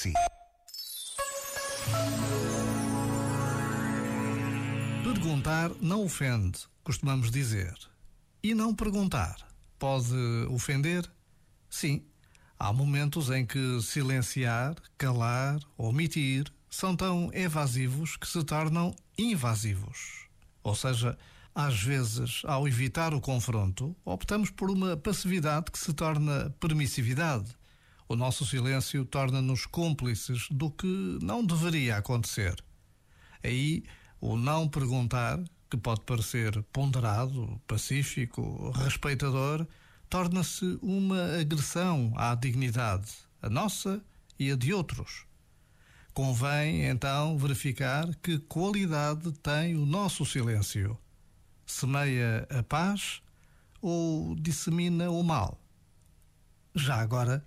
si. Perguntar não ofende, costumamos dizer. E não perguntar pode ofender? Sim. Há momentos em que silenciar, calar, omitir são tão evasivos que se tornam invasivos. Ou seja, às vezes, ao evitar o confronto, optamos por uma passividade que se torna permissividade. O nosso silêncio torna-nos cúmplices do que não deveria acontecer. Aí, o não perguntar, que pode parecer ponderado, pacífico, respeitador, torna-se uma agressão à dignidade, a nossa e a de outros. Convém, então, verificar que qualidade tem o nosso silêncio. Semeia a paz ou dissemina o mal? Já agora,